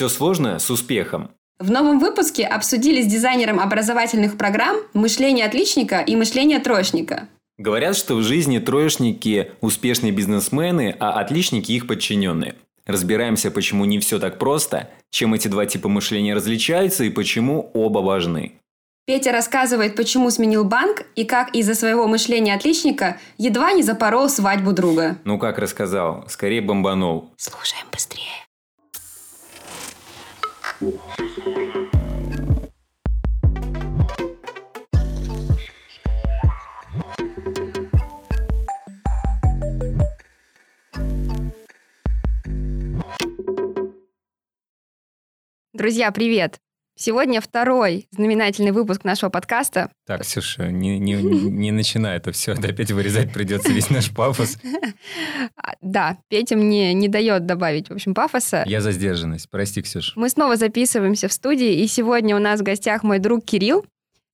Все сложно с успехом. В новом выпуске обсудили с дизайнером образовательных программ мышление отличника и мышление троечника. Говорят, что в жизни троечники – успешные бизнесмены, а отличники – их подчиненные. Разбираемся, почему не все так просто, чем эти два типа мышления различаются и почему оба важны. Петя рассказывает, почему сменил банк и как из-за своего мышления отличника едва не запорол свадьбу друга. Ну как рассказал, скорее бомбанул. Слушаем быстрее. Друзья, привет! Сегодня второй знаменательный выпуск нашего подкаста. Так, Ксюша, не, не, не начинай это все, опять вырезать придется весь наш пафос. А, да, Петя мне не дает добавить, в общем, пафоса. Я за сдержанность, прости, Ксюша. Мы снова записываемся в студии, и сегодня у нас в гостях мой друг Кирилл,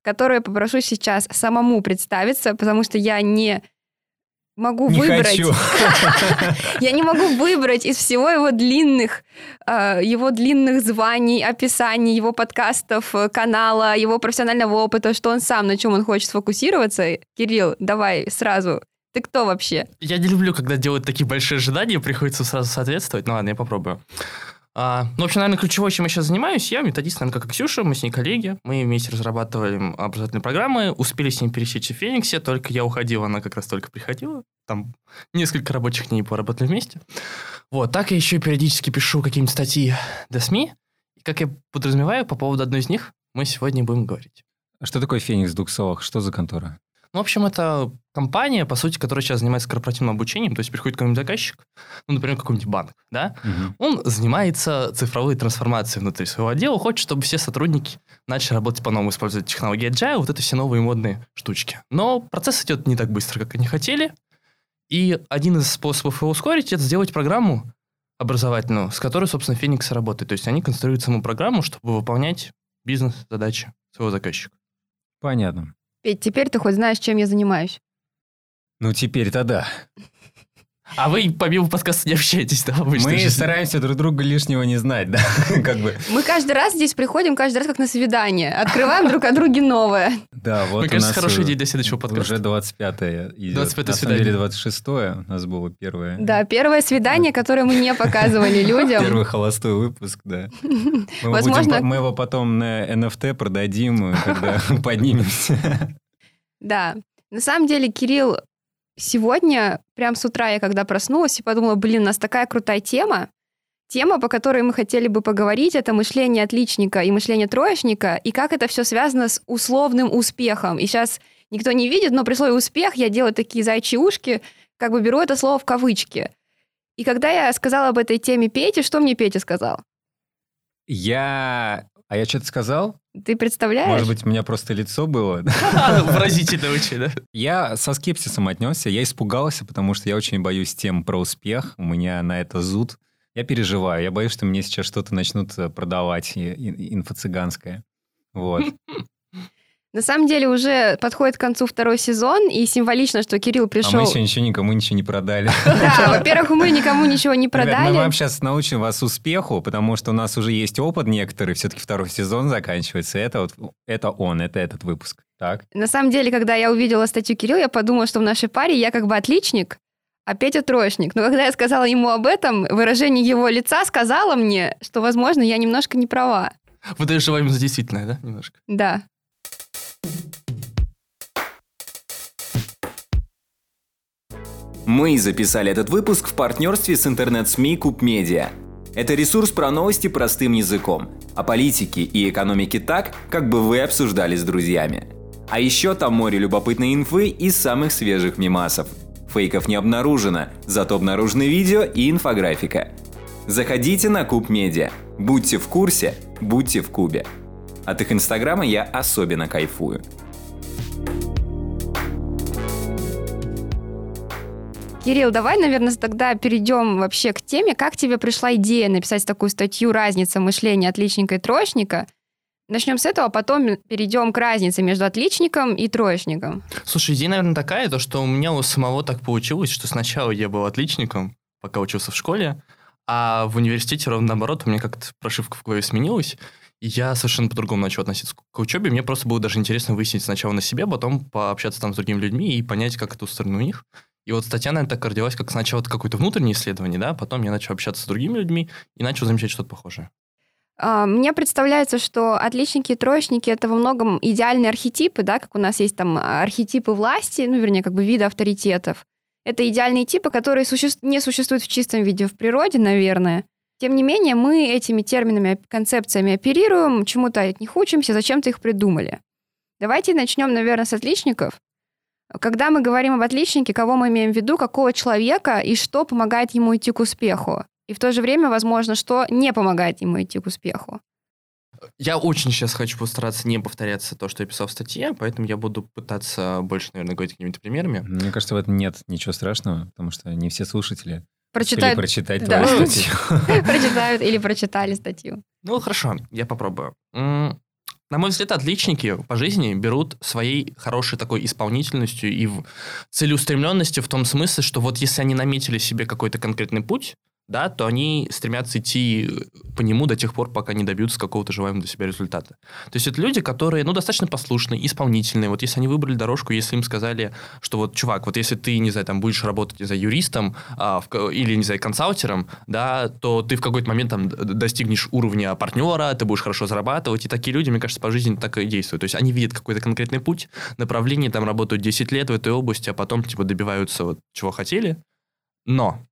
который я попрошу сейчас самому представиться, потому что я не могу не выбрать. Я не могу выбрать из всего его длинных, э, его длинных званий, описаний, его подкастов, э, канала, его профессионального опыта, что он сам, на чем он хочет сфокусироваться. Кирилл, давай сразу. Ты кто вообще? Я не люблю, когда делают такие большие ожидания, приходится сразу соответствовать. Ну ладно, я попробую. А, ну, в общем, наверное, ключевое, чем я сейчас занимаюсь, я методист, наверное, как и Ксюша, мы с ней коллеги, мы вместе разрабатывали образовательные программы, успели с ней пересечься в Фениксе, только я уходил, она как раз только приходила, там несколько рабочих дней поработали вместе. Вот, так я еще периодически пишу какие-нибудь статьи для СМИ, и, как я подразумеваю, по поводу одной из них мы сегодня будем говорить. А что такое Феникс Дуксовых? Что за контора? Ну, в общем, это компания, по сути, которая сейчас занимается корпоративным обучением, то есть приходит какой-нибудь заказчик, ну, например, какой-нибудь банк, да, Мгм. он занимается цифровой трансформацией внутри своего отдела, хочет, чтобы все сотрудники начали работать по-новому, использовать технологии Agile, вот это все новые модные штучки. Но процесс идет не так быстро, как они хотели, и один из способов его ускорить – это сделать программу образовательную, с которой, собственно, Феникс работает. То есть они конструируют саму программу, чтобы выполнять бизнес-задачи своего заказчика. Понятно. Петь, теперь ты хоть знаешь, чем я занимаюсь. Ну, теперь-то да. А вы помимо подкаста не общаетесь, да, в обычной Мы жизни? стараемся друг друга лишнего не знать, да, как бы. Мы каждый раз здесь приходим, каждый раз как на свидание. Открываем друг о друге новое. Да, вот Мне у кажется, нас хорошая уже- идея для следующего подкаста. Уже 25-е идет. 25-е На самом деле свидание. 26-е у нас было первое. Да, первое свидание, которое мы не показывали людям. Первый холостой выпуск, да. Мы, его Возможно- мы его потом на NFT продадим, когда поднимемся. Да. На самом деле, Кирилл, сегодня, прям с утра я когда проснулась и подумала, блин, у нас такая крутая тема. Тема, по которой мы хотели бы поговорить, это мышление отличника и мышление троечника, и как это все связано с условным успехом. И сейчас никто не видит, но при слове «успех» я делаю такие зайчьи ушки, как бы беру это слово в кавычки. И когда я сказала об этой теме Пете, что мне Петя сказал? Я... А я что-то сказал? Ты представляешь? Может быть, у меня просто лицо было? Выразительно очень, да? Я со скепсисом отнесся, я испугался, потому что я очень боюсь тем про успех, у меня на это зуд. Я переживаю, я боюсь, что мне сейчас что-то начнут э, продавать инфо-цыганское. Вот. На самом деле уже подходит к концу второй сезон, и символично, что Кирилл А пришел... мы еще ничего никому ничего не продали. Да, во-первых, мы никому ничего не Ребят, мы продали. вам сейчас научим вас успеху, потому что у нас уже есть опыт некоторый, все-таки второй сезон заканчивается. Это вот, это он, это этот выпуск. Так? На самом деле, когда я увидела статью Кирилла, я подумала, что в нашей паре я как бы отличник, а Петя троечник. Но когда я сказала ему об этом, выражение его лица сказала мне, что, возможно, я немножко не права. Выдаешь желаемое за действительное, да, немножко? Да. Мы записали этот выпуск в партнерстве с интернет-СМИ Куб Медиа. Это ресурс про новости простым языком, о политике и экономике так, как бы вы обсуждали с друзьями. А еще там море любопытной инфы и самых свежих мемасов. Фейков не обнаружено, зато обнаружены видео и инфографика. Заходите на Куб Медиа. Будьте в курсе, будьте в Кубе. От их инстаграма я особенно кайфую. Кирилл, давай, наверное, тогда перейдем вообще к теме, как тебе пришла идея написать такую статью «Разница мышления отличника и троечника». Начнем с этого, а потом перейдем к разнице между отличником и троечником. Слушай, идея, наверное, такая, то, что у меня у самого так получилось, что сначала я был отличником, пока учился в школе, А в университете ровно наоборот, у меня как-то прошивка в голове сменилась, и я совершенно по-другому начал относиться к учебе. Мне просто было даже интересно выяснить сначала на себе, потом пообщаться там с другими людьми и понять, как это устроено у них. И вот статья, наверное, так родилась, как сначала это какое-то внутреннее исследование, да, потом я начал общаться с другими людьми и начал замечать что-то похожее. А, мне представляется, что отличники и троечники это во многом идеальные архетипы, да, как у нас есть там архетипы власти, ну, вернее, как бы виды авторитетов. Это идеальные типы, которые суще... не существуют в чистом виде в природе, наверное. Тем не менее, мы этими терминами, концепциями оперируем, чему-то от них учимся, зачем-то их придумали. Давайте начнем, наверное, с отличников. Когда мы говорим об отличнике, кого мы имеем в виду, какого человека и что помогает ему идти к успеху? И в то же время, возможно, что не помогает ему идти к успеху? Я очень сейчас хочу постараться не повторяться то, что я писал в статье, поэтому я буду пытаться больше, наверное, говорить какими-то примерами. Мне кажется, в этом нет ничего страшного, потому что не все слушатели прочитают, прочитать да. твою статью. Прочитают или прочитали статью. Ну, хорошо, я попробую. На мой взгляд, отличники по жизни берут своей хорошей такой исполнительностью и целеустремленностью в том смысле, что вот если они наметили себе какой-то конкретный путь, да, то они стремятся идти по нему до тех пор, пока не добьются какого-то желаемого для себя результата. То есть это люди, которые, ну, достаточно послушные, исполнительные. Вот если они выбрали дорожку, если им сказали, что вот, чувак, вот если ты, не знаю, там, будешь работать, не знаю, юристом а, в, или, не знаю, консалтером, да, то ты в какой-то момент там достигнешь уровня партнера, ты будешь хорошо зарабатывать, и такие люди, мне кажется, по жизни так и действуют. То есть они видят какой-то конкретный путь, направление, там, работают 10 лет в этой области, а потом, типа, добиваются вот чего хотели. Но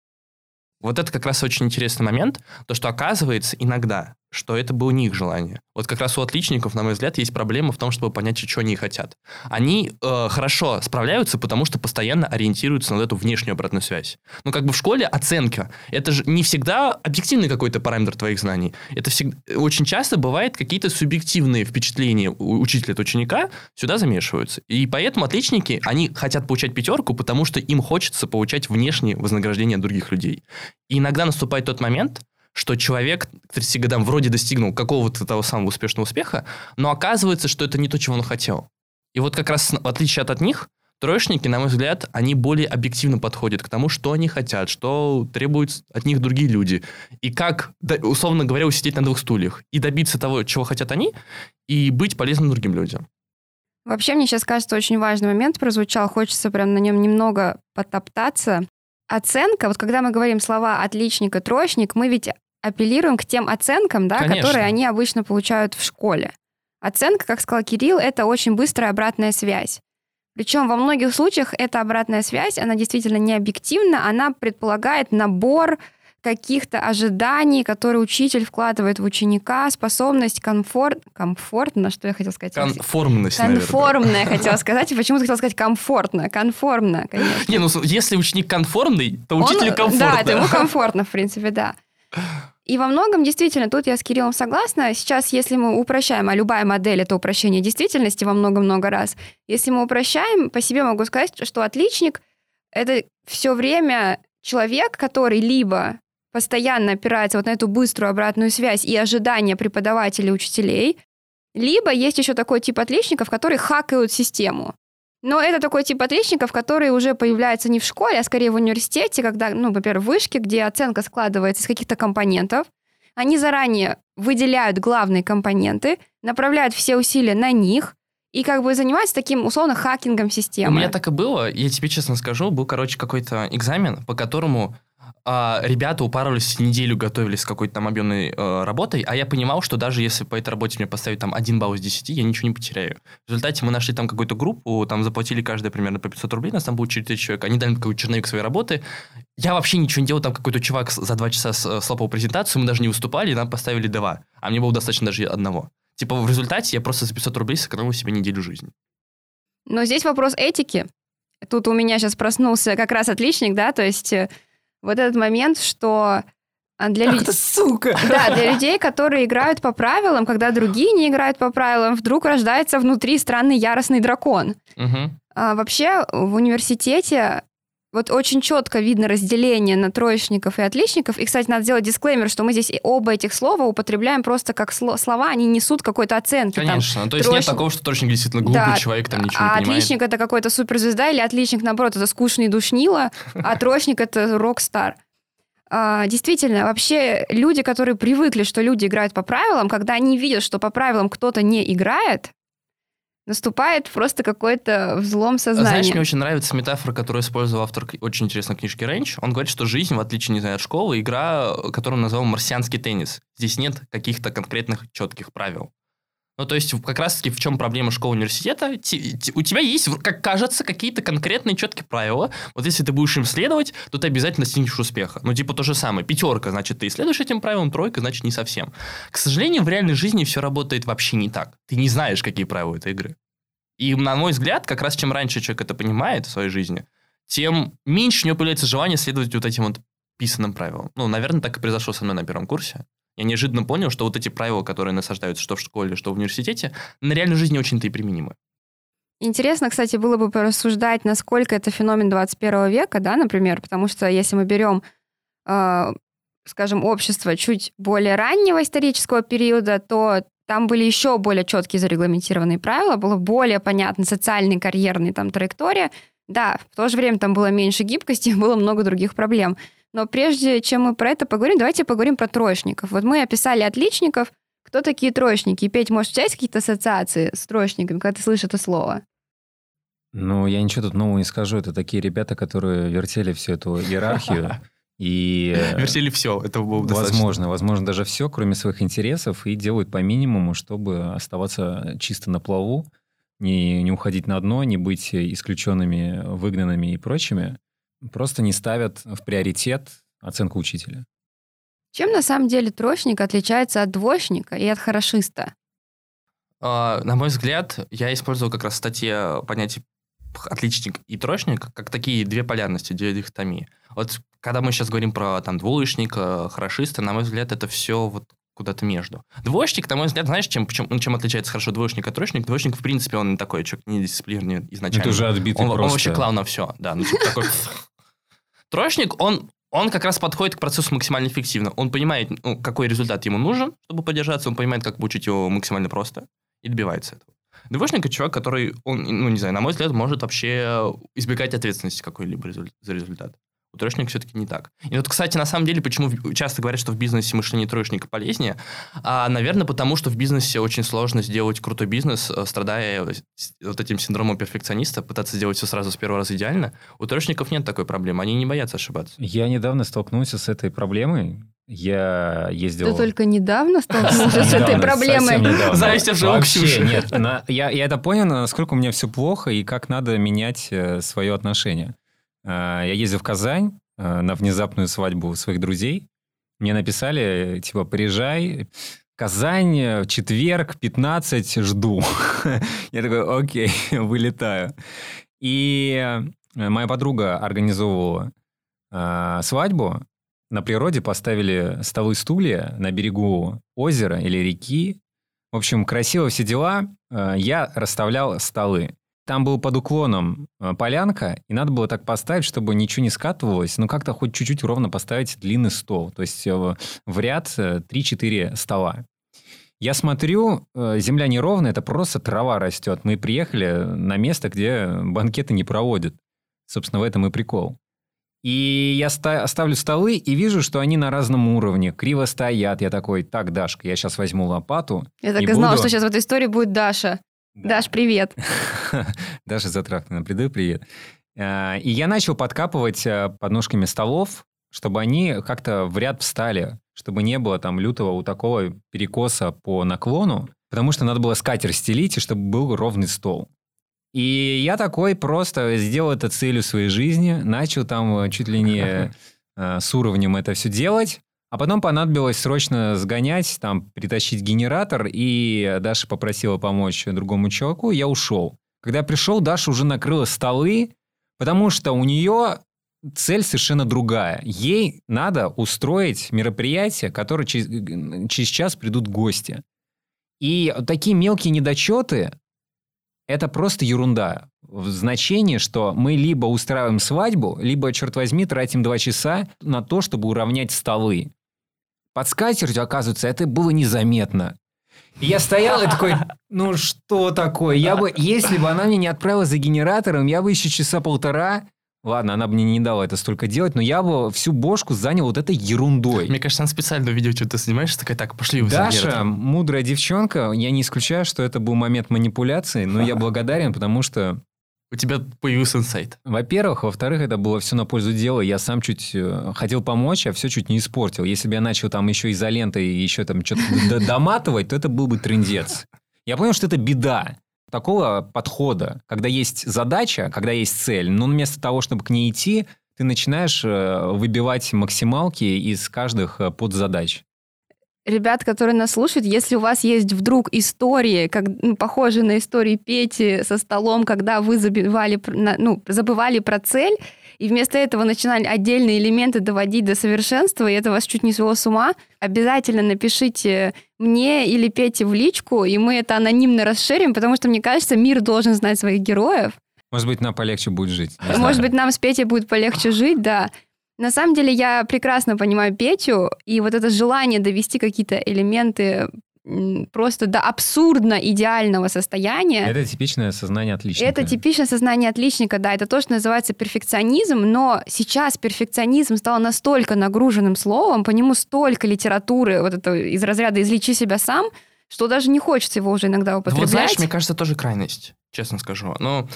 вот это как раз очень интересный момент, то, что оказывается иногда, что это было не их желание. Вот как раз у отличников, на мой взгляд, есть проблема в том, чтобы понять, что они хотят. Они э, хорошо справляются, потому что постоянно ориентируются на эту внешнюю обратную связь. Ну, как бы в школе оценка. Это же не всегда объективный какой-то параметр твоих знаний. Это всегда, очень часто бывает какие-то субъективные впечатления у учителя от ученика сюда замешиваются. И поэтому отличники, они хотят получать пятерку, потому что им хочется получать внешнее вознаграждение от других людей. И иногда наступает тот момент, что человек к 30 годам вроде достигнул какого-то того самого успешного успеха, но оказывается, что это не то, чего он хотел. И вот как раз в отличие от, от них, троечники, на мой взгляд, они более объективно подходят к тому, что они хотят, что требуют от них другие люди. И как, условно говоря, усидеть на двух стульях. И добиться того, чего хотят они, и быть полезным другим людям. Вообще, мне сейчас кажется, очень важный момент прозвучал. Хочется прям на нем немного потоптаться. Оценка, вот когда мы говорим слова отличник и троечник, мы ведь апеллируем к тем оценкам, да, которые они обычно получают в школе. Оценка, как сказал Кирилл, это очень быстрая обратная связь. Причем во многих случаях эта обратная связь, она действительно не объективна, она предполагает набор каких-то ожиданий, которые учитель вкладывает в ученика, способность комфорт... Комфортно, что я хотела сказать? Конформность, Конформная, наверное. хотела сказать. И почему-то хотела сказать комфортно. Конформно, конечно. Не, ну если ученик конформный, то учитель Он, комфортно. Да, это ему комфортно, в принципе, да. И во многом, действительно, тут я с Кириллом согласна. Сейчас, если мы упрощаем, а любая модель — это упрощение действительности во много-много раз, если мы упрощаем, по себе могу сказать, что отличник — это все время человек, который либо постоянно опирается вот на эту быструю обратную связь и ожидания преподавателей и учителей, либо есть еще такой тип отличников, которые хакают систему. Но это такой тип отличников, который уже появляется не в школе, а скорее в университете, когда, ну, во-первых, в вышке, где оценка складывается из каких-то компонентов. Они заранее выделяют главные компоненты, направляют все усилия на них, и как бы занимаются таким, условно, хакингом системы. У меня так и было, я тебе честно скажу, был, короче, какой-то экзамен, по которому а, ребята упарывались неделю, готовились к какой-то там объемной э, работой, а я понимал, что даже если по этой работе мне поставить там один балл из 10, я ничего не потеряю. В результате мы нашли там какую-то группу, там заплатили каждая примерно по 500 рублей, нас там было 4 человек, они дали какой-то черновик своей работы. Я вообще ничего не делал, там какой-то чувак за два часа э, слопал презентацию, мы даже не выступали, нам поставили два, а мне было достаточно даже одного. Типа в результате я просто за 500 рублей сэкономил себе неделю жизни. Но здесь вопрос этики. Тут у меня сейчас проснулся как раз отличник, да, то есть э, вот этот момент, что а, для людей... сука! Да, для людей, которые играют по правилам, когда другие не играют по правилам, вдруг рождается внутри странный яростный дракон. Угу. А, вообще в университете вот очень четко видно разделение на троечников и отличников. И, кстати, надо сделать дисклеймер, что мы здесь оба этих слова употребляем просто как слова, они несут какой-то оценки. Конечно. Там, то есть троечник... нет такого, что троечник действительно глупый да, человек, там ничего а не понимает. отличник это какой-то суперзвезда, или отличник, наоборот, это скучный душнило, а троечник это рок-стар. А, действительно, вообще люди, которые привыкли, что люди играют по правилам, когда они видят, что по правилам кто-то не играет, наступает просто какой-то взлом сознания. Знаешь, мне очень нравится метафора, которую использовал автор очень интересной книжки Рейндж. Он говорит, что жизнь, в отличие, не знаю, от школы, игра, которую он назвал марсианский теннис. Здесь нет каких-то конкретных четких правил. Ну, то есть, как раз-таки в чем проблема школы университета? У тебя есть, как кажется, какие-то конкретные четкие правила. Вот если ты будешь им следовать, то ты обязательно достигнешь успеха. Ну, типа то же самое. Пятерка, значит, ты следуешь этим правилам, тройка, значит, не совсем. К сожалению, в реальной жизни все работает вообще не так. Ты не знаешь, какие правила этой игры. И, на мой взгляд, как раз чем раньше человек это понимает в своей жизни, тем меньше у него появляется желание следовать вот этим вот писанным правилам. Ну, наверное, так и произошло со мной на первом курсе. Я неожиданно понял, что вот эти правила, которые насаждаются что в школе, что в университете, на реальной жизни очень-то и применимы. Интересно, кстати, было бы порассуждать, насколько это феномен 21 века, да, например, потому что если мы берем, э, скажем, общество чуть более раннего исторического периода, то там были еще более четкие зарегламентированные правила, было более понятно социальный, карьерный там траектория. Да, в то же время там было меньше гибкости, было много других проблем. Но прежде чем мы про это поговорим, давайте поговорим про троечников. Вот мы описали отличников. Кто такие троечники? И, Петь, может, у тебя есть какие-то ассоциации с троечниками, когда ты слышишь это слово? Ну, я ничего тут нового не скажу. Это такие ребята, которые вертели всю эту иерархию. И... Э, вертели все, это было бы Возможно, возможно, даже все, кроме своих интересов, и делают по минимуму, чтобы оставаться чисто на плаву, не, не уходить на дно, не быть исключенными, выгнанными и прочими просто не ставят в приоритет оценку учителя. Чем на самом деле троечник отличается от двоечника и от хорошиста? Uh, на мой взгляд, я использовал как раз в статье понятие отличник и троечник как такие две полярности, две дихотомии. Вот когда мы сейчас говорим про там двоечник, хорошиста, на мой взгляд, это все вот куда-то между. Двоечник, на мой взгляд, знаешь, чем, чем, чем отличается хорошо двоечник от троечник? Двоечник, в принципе, он такой человек не дисциплинированный изначально. Это уже отбитый он, просто. Он вообще клал на все, да. Ну, типа такой Троечник, он, он как раз подходит к процессу максимально эффективно. Он понимает, ну, какой результат ему нужен, чтобы поддержаться, он понимает, как получить его максимально просто и добивается этого. Двоечник – это человек, который, он, ну, не знаю, на мой взгляд, может вообще избегать ответственности какой-либо за результат. У троечника все-таки не так. И вот, кстати, на самом деле, почему часто говорят, что в бизнесе мышление троечника полезнее, а, наверное, потому что в бизнесе очень сложно сделать крутой бизнес, э, страдая вот этим синдромом перфекциониста, пытаться сделать все сразу с первого раза идеально. У троечников нет такой проблемы, они не боятся ошибаться. Я недавно столкнулся с этой проблемой. Я ездил... Ты только недавно столкнулся с этой проблемой. Зависть уже Вообще нет. Я это понял, насколько у меня все плохо и как надо менять э, свое отношение. А, я ездил в Казань а, на внезапную свадьбу своих друзей. Мне написали, типа, приезжай, Казань, четверг, 15, жду. Я такой, окей, вылетаю. И э, моя подруга организовывала э, свадьбу. На природе поставили столы стулья на берегу озера или реки. В общем, красиво все дела. Я расставлял столы. Там был под уклоном э, полянка, и надо было так поставить, чтобы ничего не скатывалось, но как-то хоть чуть-чуть ровно поставить длинный стол. То есть э, в ряд 3-4 э, стола. Я смотрю, земля неровная, это просто трава растет. Мы приехали на место, где банкеты не проводят. Собственно, в этом и прикол. И я ставлю столы и вижу, что они на разном уровне, криво стоят. Я такой, так, Дашка, я сейчас возьму лопату. Я так и, и знала, буду... что сейчас в этой истории будет Даша. Да. Даш, привет. Даша Затрахтина, приду, привет. А, и я начал подкапывать а, подножками столов, чтобы они как-то в ряд встали, чтобы не было там лютого у такого перекоса по наклону, потому что надо было скатер стелить, и чтобы был ровный стол. И я такой просто сделал это целью своей жизни, начал там э, чуть ли не э, с уровнем это все делать, а потом понадобилось срочно сгонять, там, притащить генератор, и Даша попросила помочь другому чуваку, я ушел. Когда я пришел, Даша уже накрыла столы, потому что у нее цель совершенно другая. Ей надо устроить мероприятие, которое через, через час придут гости. И такие мелкие недочеты – это просто ерунда. В значении, что мы либо устраиваем свадьбу, либо, черт возьми, тратим два часа на то, чтобы уравнять столы. Под скатертью, оказывается, это было незаметно. И я стоял и такой, ну что такое? Я бы, если бы она меня не отправила за генератором, я бы еще часа полтора ладно, она бы мне не дала это столько делать, но я бы всю бошку занял вот этой ерундой. Мне кажется, она специально увидела, что ты снимаешь, такая, так, пошли в Даша, мудрая девчонка, я не исключаю, что это был момент манипуляции, но я благодарен, потому что у тебя появился инсайт. Во-первых. Во-вторых, это было все на пользу дела. Я сам чуть э, хотел помочь, а все чуть не испортил. Если бы я начал там еще изолентой и еще там что-то доматывать, то это был бы трендец. Я понял, что это беда такого подхода, когда есть задача, когда есть цель, но вместо того, чтобы к ней идти, ты начинаешь э, выбивать максималки из каждых э, подзадач ребят, которые нас слушают, если у вас есть вдруг истории, как, ну, похожие на истории Пети со столом, когда вы забивали, ну, забывали про цель, и вместо этого начинали отдельные элементы доводить до совершенства, и это вас чуть не свело с ума, обязательно напишите мне или Пете в личку, и мы это анонимно расширим, потому что, мне кажется, мир должен знать своих героев. Может быть, нам полегче будет жить. Может быть, нам с Петей будет полегче жить, да. На самом деле я прекрасно понимаю Петю, и вот это желание довести какие-то элементы просто до абсурдно идеального состояния. Это типичное сознание отличника. Это типичное сознание отличника, да, это то, что называется перфекционизм, но сейчас перфекционизм стал настолько нагруженным словом, по нему столько литературы, вот это из разряда «излечи себя сам», что даже не хочется его уже иногда употреблять. Вот знаешь, мне кажется, тоже крайность, честно скажу. Но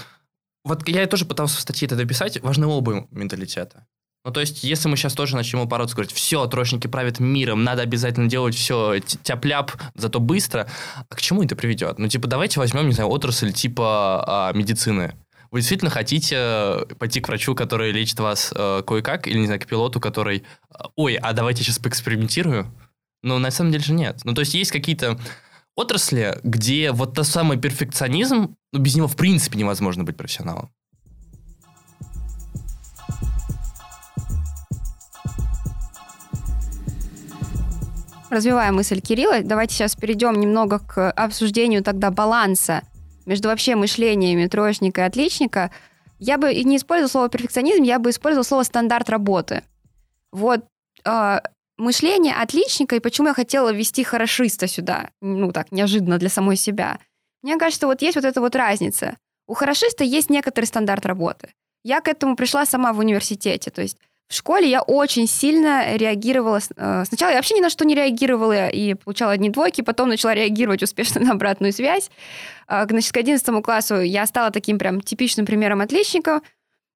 вот я тоже пытался в статье это дописать, важны оба менталитета. Ну, то есть, если мы сейчас тоже начнем упороться, говорить, все, троечники правят миром, надо обязательно делать все тяп-ляп, зато быстро, а к чему это приведет? Ну, типа, давайте возьмем, не знаю, отрасль типа а, медицины. Вы действительно хотите э, пойти к врачу, который лечит вас э, кое-как, или, не знаю, к пилоту, который, э, ой, а давайте сейчас поэкспериментирую? Ну, на самом деле же нет. Ну, то есть, есть какие-то отрасли, где вот тот самый перфекционизм, ну, без него в принципе невозможно быть профессионалом. Развивая мысль Кирилла, давайте сейчас перейдем немного к обсуждению тогда баланса между вообще мышлениями троечника и отличника. Я бы не использовала слово перфекционизм, я бы использовала слово стандарт работы. Вот э, мышление отличника, и почему я хотела ввести хорошиста сюда, ну так, неожиданно для самой себя. Мне кажется, вот есть вот эта вот разница. У хорошиста есть некоторый стандарт работы. Я к этому пришла сама в университете. То есть в школе я очень сильно реагировала. Э, сначала я вообще ни на что не реагировала и получала одни двойки, потом начала реагировать успешно на обратную связь. А, значит, к 11 классу я стала таким прям типичным примером отличника,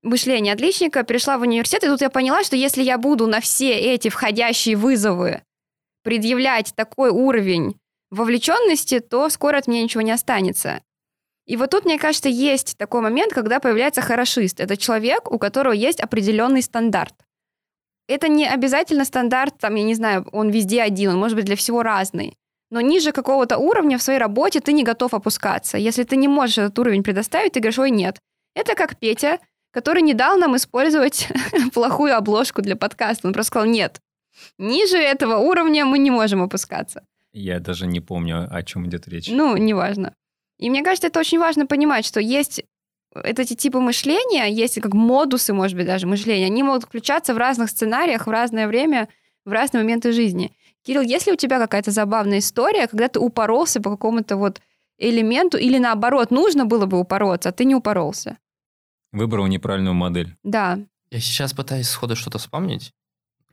мышления отличника, перешла в университет, и тут я поняла, что если я буду на все эти входящие вызовы предъявлять такой уровень вовлеченности, то скоро от меня ничего не останется. И вот тут, мне кажется, есть такой момент, когда появляется хорошист. Это человек, у которого есть определенный стандарт. Это не обязательно стандарт, там, я не знаю, он везде один, он может быть для всего разный. Но ниже какого-то уровня в своей работе ты не готов опускаться. Если ты не можешь этот уровень предоставить, ты говоришь, ой, нет. Это как Петя, который не дал нам использовать плохую обложку для подкаста. Он просто сказал, нет, ниже этого уровня мы не можем опускаться. Я даже не помню, о чем идет речь. Ну, неважно. И мне кажется, это очень важно понимать, что есть эти типы мышления, есть как модусы, может быть, даже мышления, они могут включаться в разных сценариях в разное время, в разные моменты жизни. Кирилл, есть ли у тебя какая-то забавная история, когда ты упоролся по какому-то вот элементу, или наоборот, нужно было бы упороться, а ты не упоролся? Выбрал неправильную модель. Да. Я сейчас пытаюсь сходу что-то вспомнить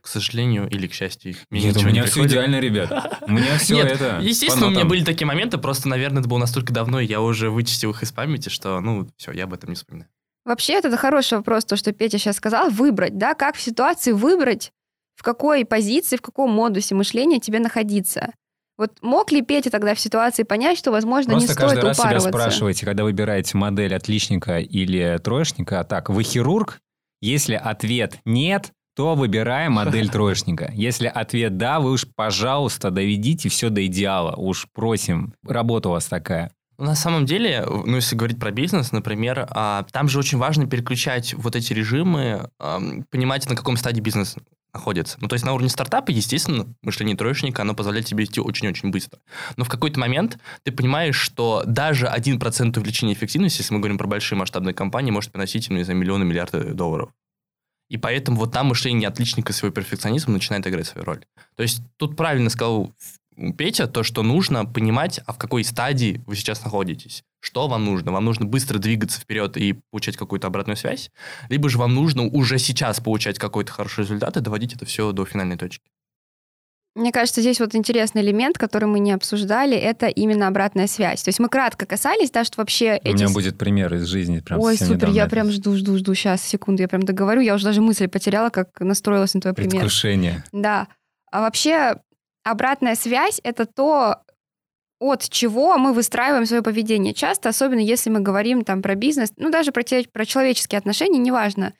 к сожалению или к счастью, мне Нет, у меня все идеально, ребят. У меня все Нет, это. Естественно, у меня были такие моменты, просто, наверное, это было настолько давно, и я уже вычистил их из памяти, что, ну, все, я об этом не вспоминаю. Вообще, это хороший вопрос, то, что Петя сейчас сказал, выбрать, да, как в ситуации выбрать, в какой позиции, в каком модусе мышления тебе находиться. Вот мог ли Петя тогда в ситуации понять, что, возможно, Просто не стоит каждый раз упарываться? себя спрашиваете, когда выбираете модель отличника или троечника, так, вы хирург? Если ответ «нет», то выбираем модель троечника. Если ответ «да», вы уж, пожалуйста, доведите все до идеала. Уж просим. Работа у вас такая. На самом деле, ну, если говорить про бизнес, например, а, там же очень важно переключать вот эти режимы, понимать, на каком стадии бизнес находится. Ну, то есть на уровне стартапа, естественно, мышление троечника, оно позволяет тебе идти очень-очень быстро. Но в какой-то момент ты понимаешь, что даже 1% увеличения эффективности, если мы говорим про большие масштабные компании, может приносить, ну, не знаю, миллионы, миллиарды долларов. И поэтому вот там мышление отличника своего перфекционизма начинает играть свою роль. То есть тут правильно сказал Петя, то, что нужно понимать, а в какой стадии вы сейчас находитесь. что вам нужно? Вам нужно быстро двигаться вперед и получать какую-то обратную связь, либо же вам нужно уже сейчас получать какой-то хороший результат и доводить это все до финальной точки. Мне кажется, здесь вот интересный элемент, который мы не обсуждали, это именно обратная связь. То есть мы кратко касались, да, что вообще У эти... меня будет пример из жизни. Прям Ой, супер, недавно я прям жду, жду, жду. Сейчас, секунду, я прям договорю. Я уже даже мысль потеряла, как настроилась на твой пример. Предвкушение. Да. А вообще обратная связь — это то, от чего мы выстраиваем свое поведение. Часто, особенно если мы говорим там про бизнес, ну даже про, те- про человеческие отношения, неважно.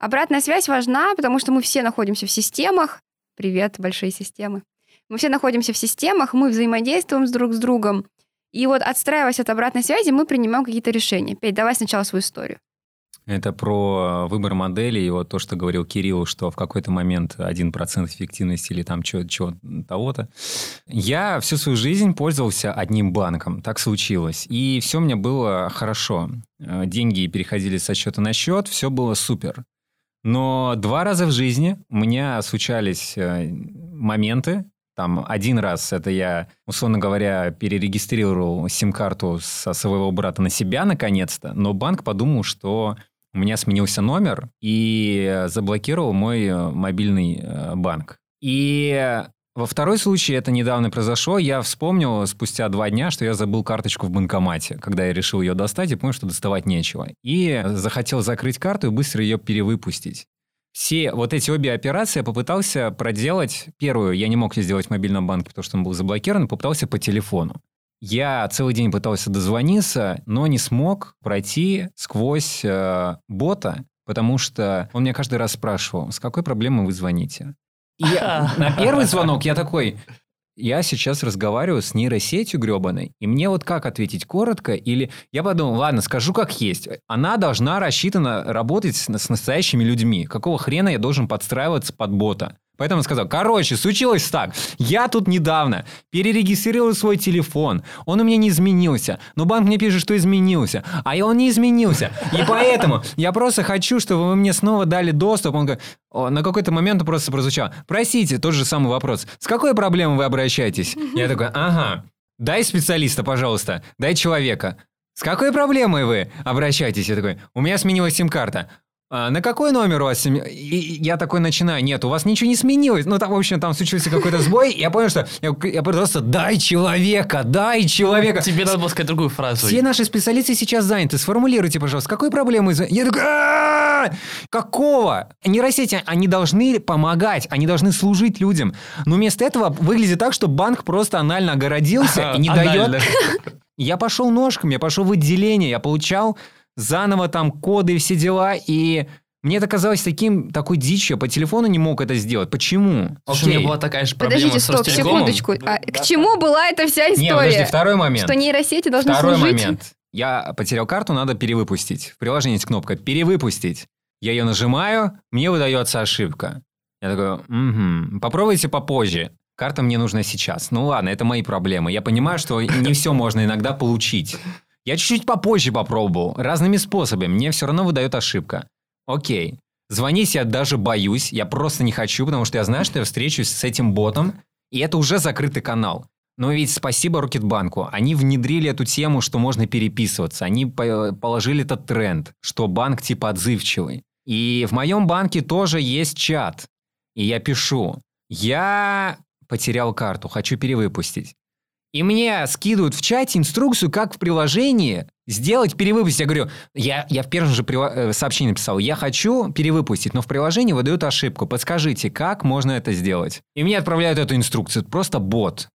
Обратная связь важна, потому что мы все находимся в системах. Привет, большие системы. Мы все находимся в системах, мы взаимодействуем с друг с другом. И вот отстраиваясь от обратной связи, мы принимаем какие-то решения. Петь, давай сначала свою историю. Это про выбор модели и вот то, что говорил Кирилл, что в какой-то момент 1% эффективности или там чего- чего того-то. Я всю свою жизнь пользовался одним банком. Так случилось. И все у меня было хорошо. Э, Деньги переходили со счета на счет, все было супер. Но два раза в жизни у меня случались э, моменты, там один раз это я, условно говоря, перерегистрировал сим-карту со своего брата на себя наконец-то, но банк подумал, что у меня сменился номер и заблокировал мой э, мобильный э, банк. И во второй случай, это недавно произошло, я вспомнил спустя два дня, что я забыл карточку в банкомате, когда я решил ее достать и понял, что доставать нечего. И захотел закрыть карту и быстро ее перевыпустить. Все вот эти обе операции я попытался проделать. Первую я не мог сделать в мобильном банке, потому что он был заблокирован, попытался по телефону. Я целый день пытался дозвониться, но не смог пройти сквозь э, бота, потому что он меня каждый раз спрашивал, с какой проблемой вы звоните. Я- на первый звонок я такой, я сейчас разговариваю с нейросетью гребаной, и мне вот как ответить коротко или... Я подумал, ладно, скажу как есть. Она должна рассчитана работать с, с настоящими людьми. Какого хрена я должен подстраиваться под бота? Поэтому сказал, короче, случилось так. Я тут недавно перерегистрировал свой телефон. Он у меня не изменился. Но банк мне пишет, что изменился. А он не изменился. И поэтому я просто хочу, чтобы вы мне снова дали доступ. Он говорит, на какой-то момент просто прозвучал. Простите, тот же самый вопрос. С какой проблемой вы обращаетесь? Я такой, ага. Дай специалиста, пожалуйста. Дай человека. С какой проблемой вы обращаетесь? Я такой, у меня сменилась сим-карта. «А на какой номер у вас сем- И я такой начинаю, нет, у вас ничего не сменилось. Ну, там, в общем, там случился какой-то сбой. Я понял, что я, я просто дай человека, дай человека. Тебе надо было сказать другую фразу. Все наши специалисты сейчас заняты. Сформулируйте, пожалуйста, какой проблемой... Я такой, «А-а-а! какого? Нейросети, они должны помогать, они должны служить людям. Но вместо этого выглядит так, что банк просто анально огородился и не дает... Я пошел ножками, я пошел в отделение, я получал заново там коды и все дела, и мне это казалось таким, такой дичью, я по телефону не мог это сделать. Почему? Слушай, у меня Окей. была такая же проблема Подождите, с стоп, Ростелекомом. секундочку. А к чему была эта вся Не, подожди, история? второй момент. Что нейросети должны Второй служить? момент. Я потерял карту, надо перевыпустить. В приложении есть кнопка «Перевыпустить». Я ее нажимаю, мне выдается ошибка. Я такой, угу, попробуйте попозже. Карта мне нужна сейчас. Ну ладно, это мои проблемы. Я понимаю, что не все можно иногда получить. Я чуть-чуть попозже попробовал, разными способами. Мне все равно выдает ошибка. Окей. Звонить я даже боюсь, я просто не хочу, потому что я знаю, что я встречусь с этим ботом, и это уже закрытый канал. Но ведь спасибо Рокетбанку. Они внедрили эту тему, что можно переписываться. Они по- положили этот тренд, что банк типа отзывчивый. И в моем банке тоже есть чат. И я пишу, я потерял карту, хочу перевыпустить. И мне скидывают в чате инструкцию, как в приложении сделать перевыпустить. Я говорю, я, я в первом же прила- э, сообщении написал, я хочу перевыпустить, но в приложении выдают ошибку. Подскажите, как можно это сделать? И мне отправляют эту инструкцию. Просто бот.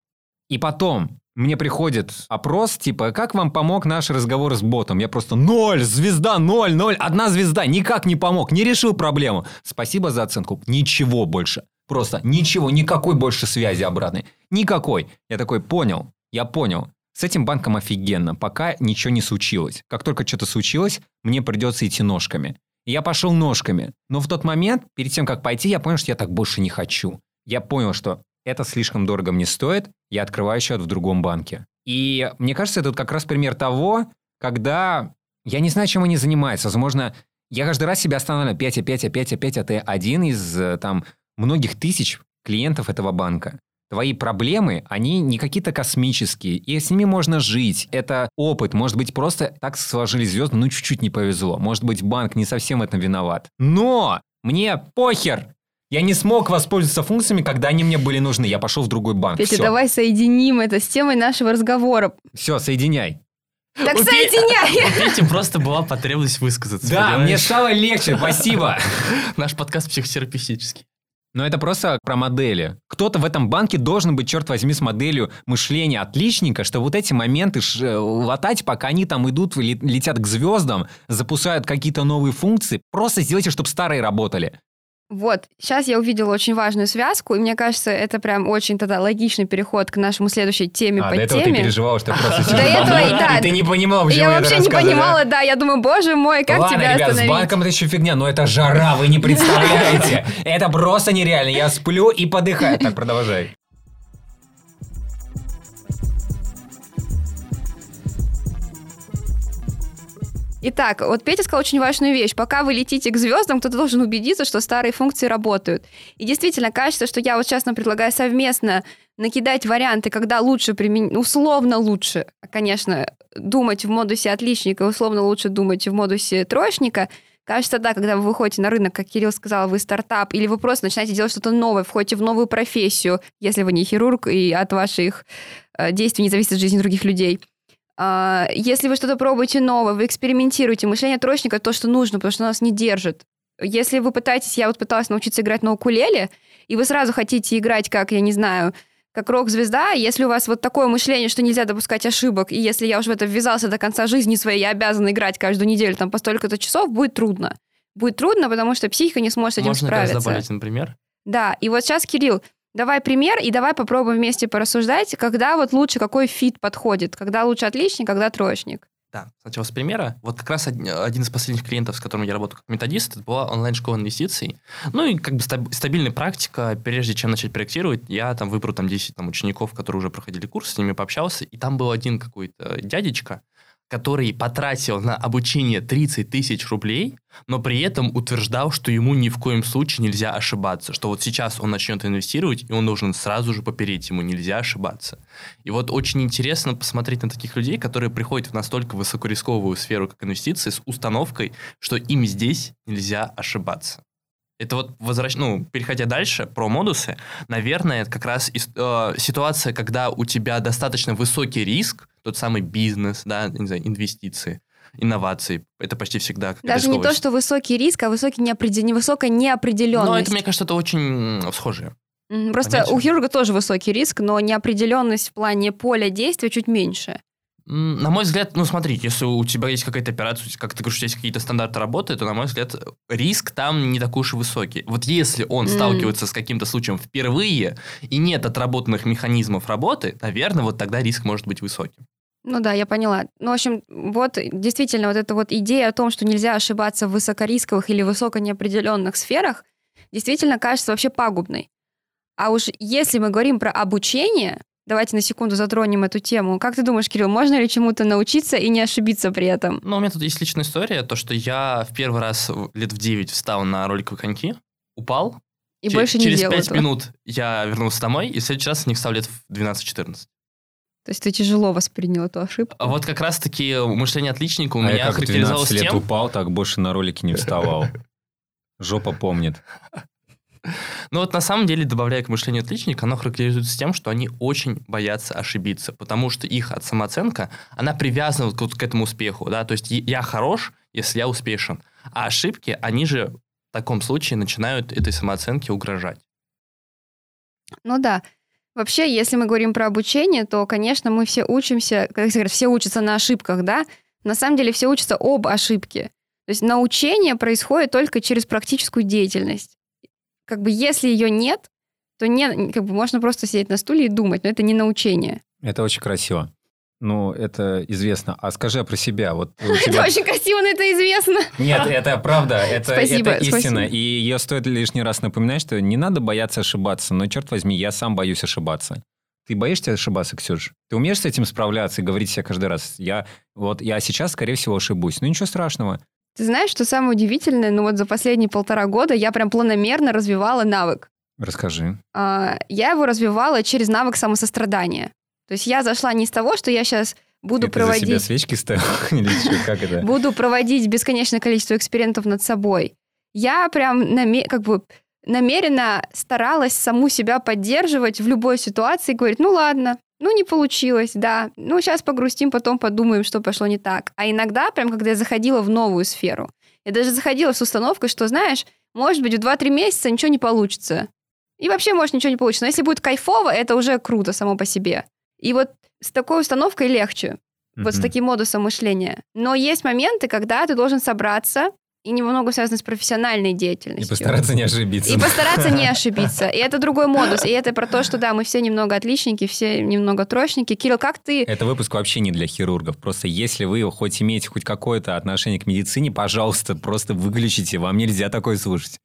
И потом мне приходит опрос, типа, как вам помог наш разговор с ботом? Я просто ноль, звезда, ноль, ноль, одна звезда, никак не помог, не решил проблему. Спасибо за оценку. Ничего больше. Просто ничего, никакой больше связи обратной. Никакой. Я такой, понял, я понял. С этим банком офигенно, пока ничего не случилось. Как только что-то случилось, мне придется идти ножками. И я пошел ножками. Но в тот момент, перед тем, как пойти, я понял, что я так больше не хочу. Я понял, что это слишком дорого мне стоит, я открываю счет в другом банке. И мне кажется, это вот как раз пример того, когда я не знаю, чем они занимаются. Возможно, я каждый раз себя останавливаю опять, опять, опять, опять, ты один из э, там многих тысяч клиентов этого банка. Твои проблемы, они не какие-то космические, и с ними можно жить. Это опыт, может быть, просто так сложились звезды, ну чуть-чуть не повезло. Может быть, банк не совсем в этом виноват. Но мне похер! Я не смог воспользоваться функциями, когда они мне были нужны. Я пошел в другой банк. Петя, Всё. давай соединим это с темой нашего разговора. Все, соединяй. Так У соединяй! У Пети просто была потребность высказаться. Да, мне понимаешь? стало легче, спасибо. Наш подкаст психотерапевтический. Но это просто про модели. Кто-то в этом банке должен быть, черт возьми, с моделью мышления отличника, что вот эти моменты э, латать, пока они там идут, ле- летят к звездам, запускают какие-то новые функции. Просто сделайте, чтобы старые работали. Вот, сейчас я увидела очень важную связку, и мне кажется, это прям очень тогда логичный переход к нашему следующей теме А, по до этого ты теме. переживала, что просто До этого, да. и ты не понимала, почему Я вообще не понимала, да, я думаю, боже мой, как Ладно, тебя ребят, с банком это еще фигня, но это жара, вы не представляете. Это просто нереально. Я сплю и подыхаю. Так, продолжай. Итак, вот Петя сказал очень важную вещь. Пока вы летите к звездам, кто-то должен убедиться, что старые функции работают. И действительно, кажется, что я вот сейчас нам предлагаю совместно накидать варианты, когда лучше применить, условно лучше, конечно, думать в модусе отличника, условно лучше думать в модусе троечника. Кажется, да, когда вы выходите на рынок, как Кирилл сказал, вы стартап, или вы просто начинаете делать что-то новое, входите в новую профессию, если вы не хирург, и от ваших э, действий не зависит жизнь других людей. А, Если вы что-то пробуете новое, вы экспериментируете, мышление троечника то, что нужно, потому что нас не держит. Если вы пытаетесь, я вот пыталась научиться играть на укулеле, и вы сразу хотите играть как, я не знаю, как рок-звезда, если у вас вот такое мышление, что нельзя допускать ошибок, и если я уже в это ввязался до конца жизни своей, я обязан играть каждую неделю там по столько-то часов, будет трудно. Будет трудно, потому что психика не сможет с этим Можно справиться. добавить, например? Да, и вот сейчас, Кирилл, давай пример, и давай попробуем вместе порассуждать, когда вот лучше, какой фит подходит, когда лучше отличник, когда троечник. Да, сначала с примера. Вот как раз од- один из последних клиентов, с которым я работаю как методист, это была онлайн-школа инвестиций. Ну и как бы стаб- стабильная практика. Прежде чем начать проектировать, я там выбрал там 10 там, учеников, которые уже проходили курс, с ними пообщался, и там был один какой-то дядечка, который потратил на обучение 30 тысяч рублей, но при этом утверждал, что ему ни в коем случае нельзя ошибаться, что вот сейчас он начнет инвестировать, и он должен сразу же попереть, ему нельзя ошибаться. И вот очень интересно посмотреть на таких людей, которые приходят в настолько высокорисковую сферу, как инвестиции, с установкой, что им здесь нельзя ошибаться. Это вот возвращ... ну, переходя дальше про модусы, наверное, это как раз э, ситуация, когда у тебя достаточно высокий риск, тот самый бизнес, да, не знаю, инвестиции, инновации. Это почти всегда какая-то Даже не то, что высокий риск, а высокий неопредел... невысокая неопределенность. Но это, мне кажется, это очень схожее. Просто понятие. у хирурга тоже высокий риск, но неопределенность в плане поля действия чуть меньше. На мой взгляд, ну смотри, если у тебя есть какая-то операция, как ты говоришь, есть какие-то стандарты работы, то, на мой взгляд, риск там не такой уж и высокий. Вот если он М. сталкивается с каким-то случаем впервые, и нет отработанных механизмов работы, наверное, вот тогда риск может быть высоким. Ну да, я поняла. Ну, в общем, вот действительно вот эта вот идея о том, что нельзя ошибаться в высокорисковых или высоконеопределенных сферах, действительно кажется вообще пагубной. А уж если мы говорим про обучение, давайте на секунду затронем эту тему. Как ты думаешь, Кирилл, можно ли чему-то научиться и не ошибиться при этом? Но у меня тут есть личная история, то, что я в первый раз лет в 9 встал на роликовые коньки, упал, И Че- больше не через делал 5 этого. минут я вернулся домой, и в следующий раз на них встал лет в 12-14. То есть ты тяжело воспринял эту ошибку? А вот как раз-таки мышление отличника у А я меня как в 12 характеризовалось лет тем... упал, так больше на ролике не вставал. Жопа помнит. Ну вот на самом деле, добавляя к мышлению отличника, оно характеризуется тем, что они очень боятся ошибиться, потому что их от самооценка, она привязана вот к, вот к этому успеху, да, то есть я хорош, если я успешен, а ошибки, они же в таком случае начинают этой самооценке угрожать. Ну да. Вообще, если мы говорим про обучение, то, конечно, мы все учимся, как говорят, все учатся на ошибках, да? На самом деле все учатся об ошибке. То есть научение происходит только через практическую деятельность. Как бы если ее нет, то не, как бы можно просто сидеть на стуле и думать, но это не научение. Это очень красиво. Ну, это известно. А скажи про себя. Вот у Это тебя... очень красиво, но это известно. Нет, это правда, это, Спасибо, это истина. спасибо. И ее стоит лишний раз напоминать, что не надо бояться ошибаться, но, черт возьми, я сам боюсь ошибаться. Ты боишься ошибаться, Ксюш? Ты умеешь с этим справляться и говорить себе каждый раз? Я вот я сейчас, скорее всего, ошибусь. Ну, ничего страшного. Ты знаешь, что самое удивительное? Ну вот за последние полтора года я прям планомерно развивала навык. Расскажи. А, я его развивала через навык самосострадания. То есть я зашла не с того, что я сейчас буду Ты за себя проводить... свечки ставил? Или что, как это? буду проводить бесконечное количество экспериментов над собой. Я прям наме- как бы намеренно старалась саму себя поддерживать в любой ситуации, говорить, ну ладно, ну не получилось, да, ну сейчас погрустим, потом подумаем, что пошло не так. А иногда, прям когда я заходила в новую сферу, я даже заходила с установкой, что, знаешь, может быть, в 2-3 месяца ничего не получится. И вообще, может, ничего не получится. Но если будет кайфово, это уже круто само по себе. И вот с такой установкой легче вот с таким модусом мышления. Но есть моменты, когда ты должен собраться, и немного связано с профессиональной И деятельностью. постараться не ошибиться. И постараться не ошибиться. И это другой модус. И это про то, что да, мы все немного отличники, все немного троечники. Кирилл, как ты... Это выпуск вообще не для хирургов. Просто если вы хоть имеете хоть какое-то отношение к медицине, пожалуйста, просто выключите. Вам нельзя такое слушать.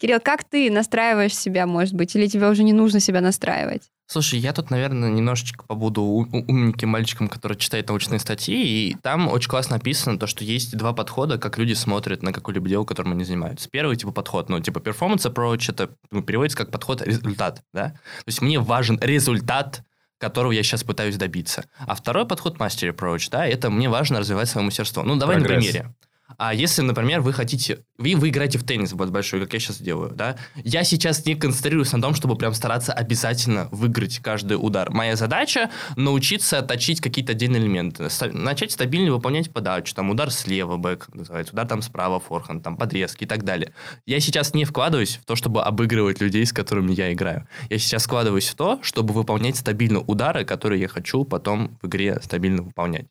Кирилл, как ты настраиваешь себя, может быть? Или тебе уже не нужно себя настраивать? Слушай, я тут, наверное, немножечко побуду умненьким мальчиком, который читает научные статьи, и там очень классно написано то, что есть два подхода, как люди смотрят на какое-либо дело, которым они занимаются. Первый, типа, подход, ну, типа, performance approach, это ну, переводится как подход результат, да? То есть мне важен результат, которого я сейчас пытаюсь добиться. А второй подход mastery approach, да, это мне важно развивать свое мастерство. Ну, давай Прогресс. на примере. А если, например, вы хотите... Вы, вы играете в теннис вот большой, как я сейчас делаю, да? Я сейчас не концентрируюсь на том, чтобы прям стараться обязательно выиграть каждый удар. Моя задача — научиться отточить какие-то отдельные элементы. Начать стабильно выполнять подачу. Там удар слева, бэк называется, удар там справа, форханд, там подрезки и так далее. Я сейчас не вкладываюсь в то, чтобы обыгрывать людей, с которыми я играю. Я сейчас вкладываюсь в то, чтобы выполнять стабильно удары, которые я хочу потом в игре стабильно выполнять.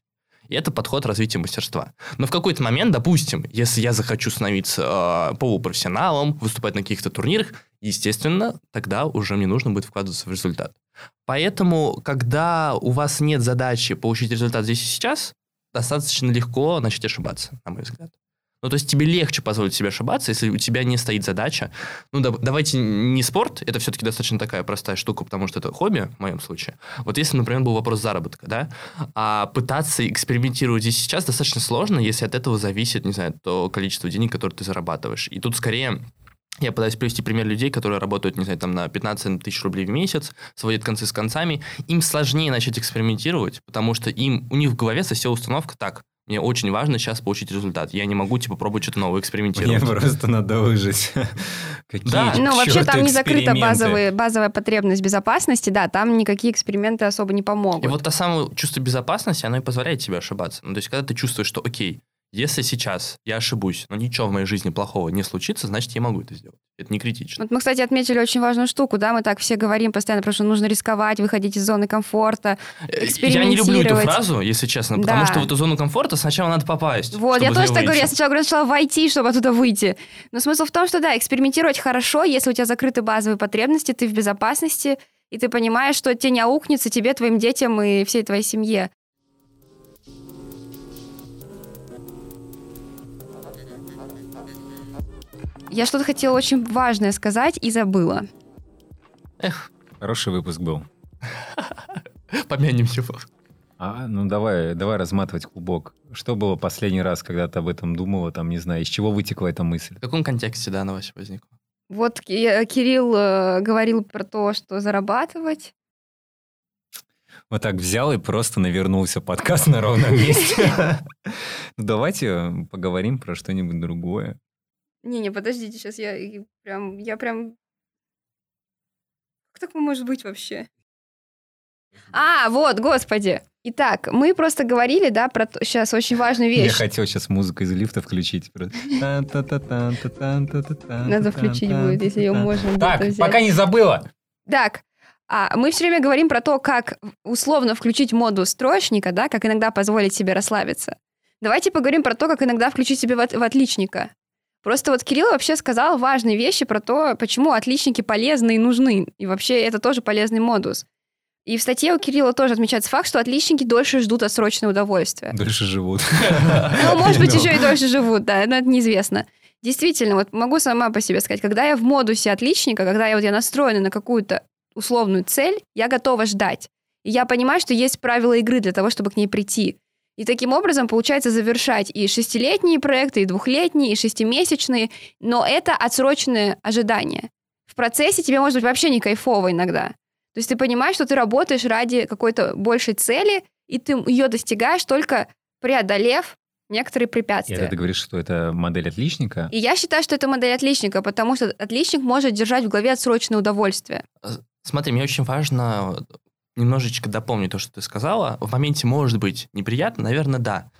И это подход развития мастерства. Но в какой-то момент, допустим, если я захочу становиться э, полупрофессионалом, выступать на каких-то турнирах, естественно, тогда уже мне нужно будет вкладываться в результат. Поэтому, когда у вас нет задачи получить результат здесь и сейчас, достаточно легко начать ошибаться, на мой взгляд. Ну, то есть тебе легче позволить себе ошибаться, если у тебя не стоит задача. Ну, да- давайте не спорт, это все-таки достаточно такая простая штука, потому что это хобби, в моем случае. Вот если, например, был вопрос заработка, да, а пытаться экспериментировать и сейчас достаточно сложно, если от этого зависит, не знаю, то количество денег, которое ты зарабатываешь. И тут скорее я пытаюсь привести пример людей, которые работают, не знаю, там на 15 тысяч рублей в месяц, сводят концы с концами. Им сложнее начать экспериментировать, потому что им, у них в голове засела установка так. Мне очень важно сейчас получить результат. Я не могу, типа, пробовать что-то новое, Мне экспериментировать. просто надо выжить. Какие Да. к Ну, вообще там не закрыта базовые, базовая потребность безопасности, да, там никакие эксперименты особо не помогут. И вот то самое чувство безопасности, оно и позволяет тебе ошибаться. Ну, то есть, когда ты чувствуешь, что, окей, если сейчас я ошибусь, но ничего в моей жизни плохого не случится, значит, я могу это сделать. Это не критично. Вот мы, кстати, отметили очень важную штуку, да, мы так все говорим постоянно, про что нужно рисковать, выходить из зоны комфорта. Э, Я не люблю эту экспериментировать. фразу, если честно, потому Да. что в эту зону комфорта сначала надо попасть. Вот, я тоже так говорю, я сначала говорю, сначала войти, чтобы оттуда выйти. Но смысл в том, что да, экспериментировать хорошо, если у тебя закрыты базовые потребности, ты в безопасности, и ты понимаешь, что тебе не аукнется тебе, твоим детям и всей твоей семье. Я что-то хотела очень важное сказать и забыла. Эх, Хороший выпуск был. помянем его. А, ну давай, давай разматывать клубок. Что было последний раз, когда ты об этом думала, там, не знаю, из чего вытекла эта мысль? В каком контексте, да, она вообще возникла? Вот э, Кирилл э, говорил про то, что зарабатывать. Вот так взял и просто навернулся подкаст на ровном месте. Ну давайте поговорим про что-нибудь другое. Не-не, подождите, сейчас я прям, я прям... Как такое может быть вообще? А, вот, господи. Итак, мы просто говорили, да, про сейчас очень важную Я вещь. хотел сейчас музыку из лифта включить. Надо включить будет, если ее можно Так, пока не забыла. Так, а, мы все время говорим про то, как условно включить модус троечника, да, как иногда позволить себе расслабиться. Давайте поговорим про то, как иногда включить себе в, от- в отличника. Просто вот Кирилл вообще сказал важные вещи про то, почему отличники полезны и нужны. И вообще это тоже полезный модус. И в статье у Кирилла тоже отмечается факт, что отличники дольше ждут отсрочное удовольствие. Дольше живут. Ну, может быть, еще и дольше живут, да, но это неизвестно. Действительно, вот могу сама по себе сказать, когда я в модусе отличника, когда я, вот, я настроена на какую-то условную цель, я готова ждать. И я понимаю, что есть правила игры для того, чтобы к ней прийти. И таким образом получается завершать и шестилетние проекты, и двухлетние, и шестимесячные, но это отсроченное ожидание. В процессе тебе может быть вообще не кайфово иногда. То есть ты понимаешь, что ты работаешь ради какой-то большей цели, и ты ее достигаешь только преодолев некоторые И препятствия. это ты говоришь, что это модель отличника? И я считаю, что это модель отличника, потому что отличник может держать в голове отсрочное удовольствие. Смотри, мне очень важно немножечко дополнить то, что ты сказала. В моменте может быть неприятно, наверное, да.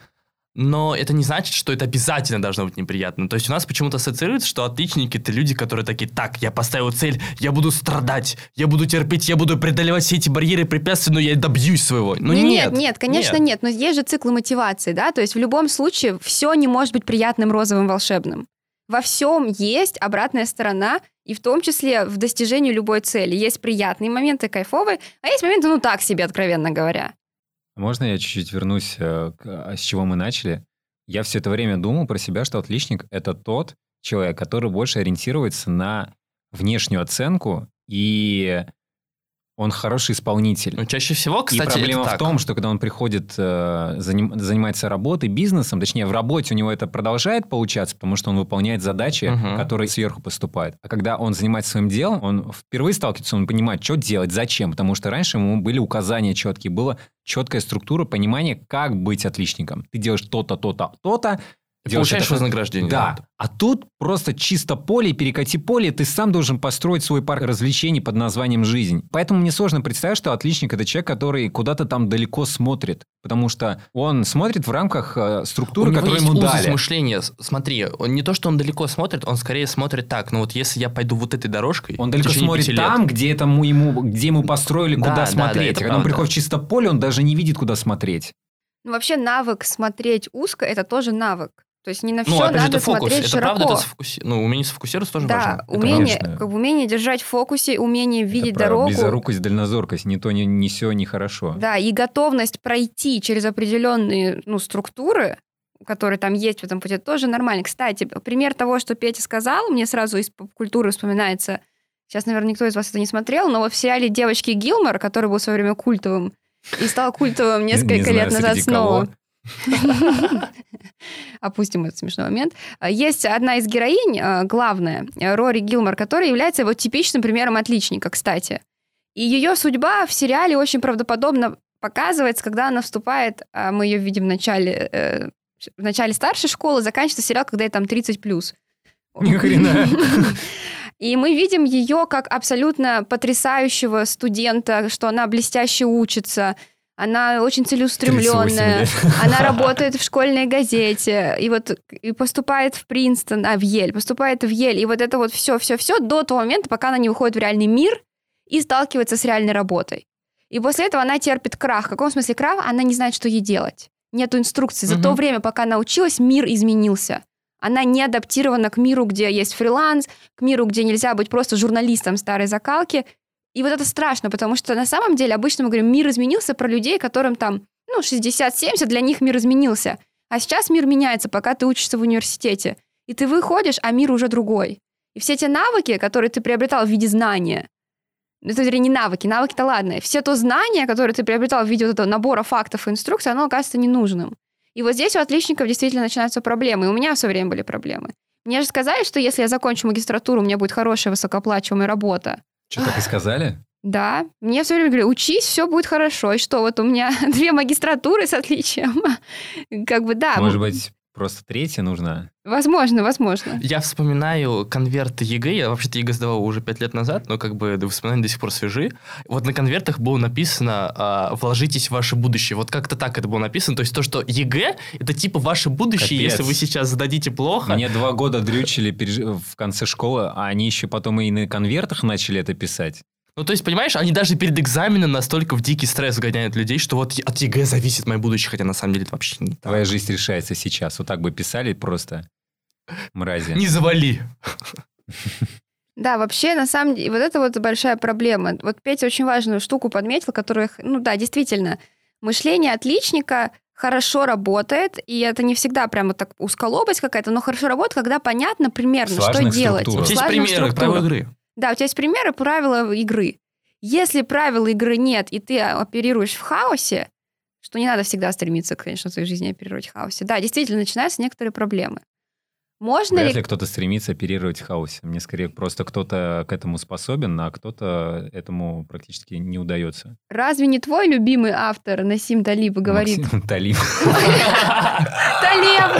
Но это не значит, что это обязательно должно быть неприятно. То есть у нас почему-то ассоциируется, что отличники это люди, которые такие, так, я поставил цель, я буду страдать, я буду терпеть, я буду преодолевать все эти барьеры, препятствия, но я добьюсь своего. Ну Не- нет, нет, конечно, нет. Но есть же циклы мотивации, да, то есть в любом случае все не может быть приятным, розовым, волшебным. Во всем есть обратная сторона, и в том числе в достижении любой цели. Есть приятные моменты, кайфовые, а есть моменты, ну так себе, откровенно говоря. Можно я чуть-чуть вернусь, э, а, с чего мы начали? Я все это время думал про себя, что отличник — это тот человек, который больше ориентируется на внешнюю оценку, и он хороший исполнитель. Ну, чаще всего, кстати, и проблема в том, что когда он приходит э, заним- заниматься работой, бизнесом, точнее, в работе у него это продолжает получаться, потому что он выполняет задачи, Мгм. которые сверху поступают. А когда он занимается своим делом, он впервые сталкивается, он понимает, что делать, зачем. Потому что раньше ему были указания четкие, была четкая структура понимания, как быть отличником. Ты делаешь то-то, то-то, то-то, Получаешь это- вознаграждение. да. А тут просто чисто поле, перекати поле, ты сам должен построить свой парк развлечений под названием «Жизнь». Поэтому мне сложно представить, что отличник – это человек, который куда-то там далеко смотрит. Потому что он смотрит в рамках э, структуры, которую ему дали. мышления. Смотри, он не то, что он далеко смотрит, он скорее смотрит так. Ну вот если я пойду вот этой дорожкой... Он далеко смотрит там, где, это ему, ему- где ему построили, Да, куда да, да, смотреть. это А Когда он правда. приходит в чисто поле, он даже не видит, куда смотреть. Ну, вообще навык смотреть узко – это тоже навык. То есть не на все Ну, опять же, надо это фокус. смотреть Это широко. правда, это сфокуси- Ну, умение сфокусироваться тоже да, важно. Это умение, конечно. как бы умение держать в фокусе, умение видеть это дорогу. Близорукость, дальнозоркость. Ни то, ни, ни сё, ни хорошо. Да, и готовность пройти через определенные ну, структуры, которые там есть в этом пути, это тоже нормально. Кстати, пример того, что Петя сказал, мне сразу из культуры вспоминается. Сейчас, наверное, никто из вас это не смотрел, но вот в сериале «Девочки Гилмор», который был в свое время культовым, и стал культовым Не несколько знаю, лет назад среди снова. кого. Опустим этот смешной момент. Есть одна из героинь, а, главная, э, Рори Гилмор, которая является вот типичным примером отличника, кстати. И ее судьба в сериале очень правдоподобно показывается, когда она вступает, а мы ее видим в начале, э, в начале старшей школы, заканчивается сериал, когда ей там 30 плюс. Ни хрена. И мы видим ее как абсолютно потрясающего студента, что она блестяще учится, она очень 38 целеустремленная, она работает в школьной газете, и вот и поступает в Принстон, а в Ель, поступает в Ель, и вот это вот все, все, все до того момента, пока она не выходит в реальный мир и сталкивается с реальной работой. И после этого она терпит крах. В каком смысле крах? Она не знает, что ей делать. Нету инструкции. За то Мгм. время, пока она училась, мир изменился. Она не адаптирована к миру, где есть фриланс, к миру, где нельзя быть просто журналистом старой закалки. И вот это страшно, потому что на самом деле обычно мы говорим, мир изменился про людей, которым там, ну, 60-70, для них мир изменился. А сейчас мир меняется, пока ты учишься в университете. И ты выходишь, а мир уже другой. И все те навыки, которые ты приобретал в виде знания, ну, это не навыки, навыки-то ладно, все то знание, которое ты приобретал в виде вот этого набора фактов и инструкций, оно оказывается ненужным. И вот здесь у отличников действительно начинаются проблемы. И у меня все время были проблемы. Мне же сказали, что если я закончу магистратуру, у меня будет хорошая высокооплачиваемая работа. Что, так и сказали? Да, мне все время говорили, учись, все будет хорошо. И что, вот у меня две магистратуры с отличием. Как бы да, Может быть, просто третья нужна? возможно, возможно. Я вспоминаю конверты ЕГЭ. Я вообще-то ЕГЭ сдавал уже пять лет назад, но как бы воспоминания до сих пор свежи. Вот на конвертах было написано а, «Вложитесь в ваше будущее». Вот как-то так это было написано. То есть то, что ЕГЭ — это типа ваше будущее, Капец. если вы сейчас сдадите плохо. Мне два года дрючили в конце школы, а они еще потом и на конвертах начали это писать. Ну, то есть, понимаешь, они даже перед экзаменом настолько в дикий стресс гоняют людей, что вот от ЕГЭ зависит мое будущее, хотя на самом деле это вообще не так. Твоя жизнь решается сейчас. Вот так бы писали просто. Мрази. Не завали. Да, вообще, на самом деле, вот это вот большая проблема. Вот Петя очень важную штуку подметил, которая, ну да, действительно, мышление отличника хорошо работает, и это не всегда прямо так узколобость какая-то, но хорошо работает, когда понятно примерно, что Сложных делать. Сложных примеры структурах. правил игры. Да, у тебя есть примеры правила игры. Если правил игры нет, и ты оперируешь в хаосе, что не надо всегда стремиться, конечно, в своей жизни оперировать в хаосе. Да, действительно, начинаются некоторые проблемы. Можно Вряд ли... ли кто-то стремится оперировать в хаосе. Мне скорее просто кто-то к этому способен, а кто-то этому практически не удается. Разве не твой любимый автор Насим Талиб говорит? Максим Талиб. Талеб!